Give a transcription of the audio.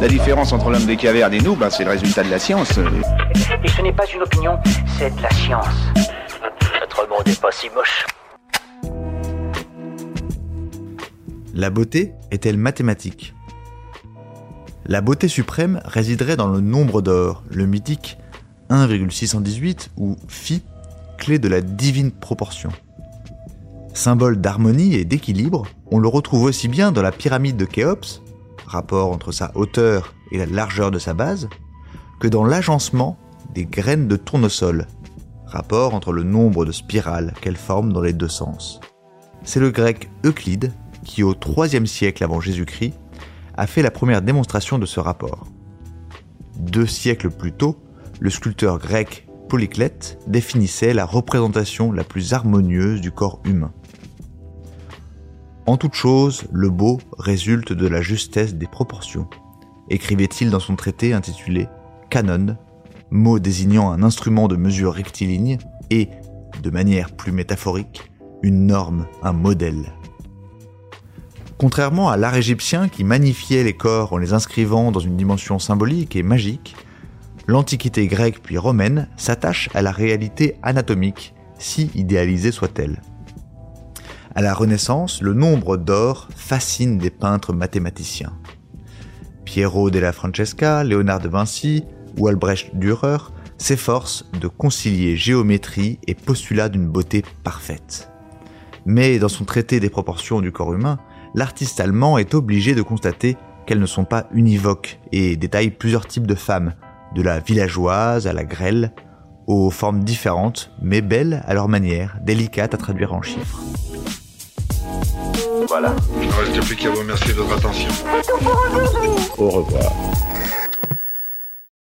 La différence entre l'homme des cavernes et nous, bah, c'est le résultat de la science. Et ce n'est pas une opinion, c'est de la science. Notre monde n'est pas si moche. La beauté est-elle mathématique? La beauté suprême résiderait dans le nombre d'or, le mythique 1,618 ou phi, clé de la divine proportion. Symbole d'harmonie et d'équilibre, on le retrouve aussi bien dans la pyramide de Khéops, rapport entre sa hauteur et la largeur de sa base, que dans l'agencement des graines de tournesol, rapport entre le nombre de spirales qu'elles forment dans les deux sens. C'est le grec Euclide qui, au IIIe siècle avant Jésus-Christ, a fait la première démonstration de ce rapport. Deux siècles plus tôt, le sculpteur grec Polyclète définissait la représentation la plus harmonieuse du corps humain. En toute chose, le beau résulte de la justesse des proportions, écrivait-il dans son traité intitulé Canon, mot désignant un instrument de mesure rectiligne et, de manière plus métaphorique, une norme, un modèle. Contrairement à l'art égyptien qui magnifiait les corps en les inscrivant dans une dimension symbolique et magique, l'Antiquité grecque puis romaine s'attache à la réalité anatomique, si idéalisée soit-elle. À la Renaissance, le nombre d'or fascine des peintres mathématiciens. Piero della Francesca, Léonard de Vinci ou Albrecht Dürer s'efforcent de concilier géométrie et postulat d'une beauté parfaite. Mais dans son traité des proportions du corps humain, l'artiste allemand est obligé de constater qu'elles ne sont pas univoques et détaille plusieurs types de femmes, de la villageoise à la grêle, aux formes différentes mais belles à leur manière, délicates à traduire en chiffres. Voilà. Il ne reste plus qu'à vous remercier de votre attention. Au revoir.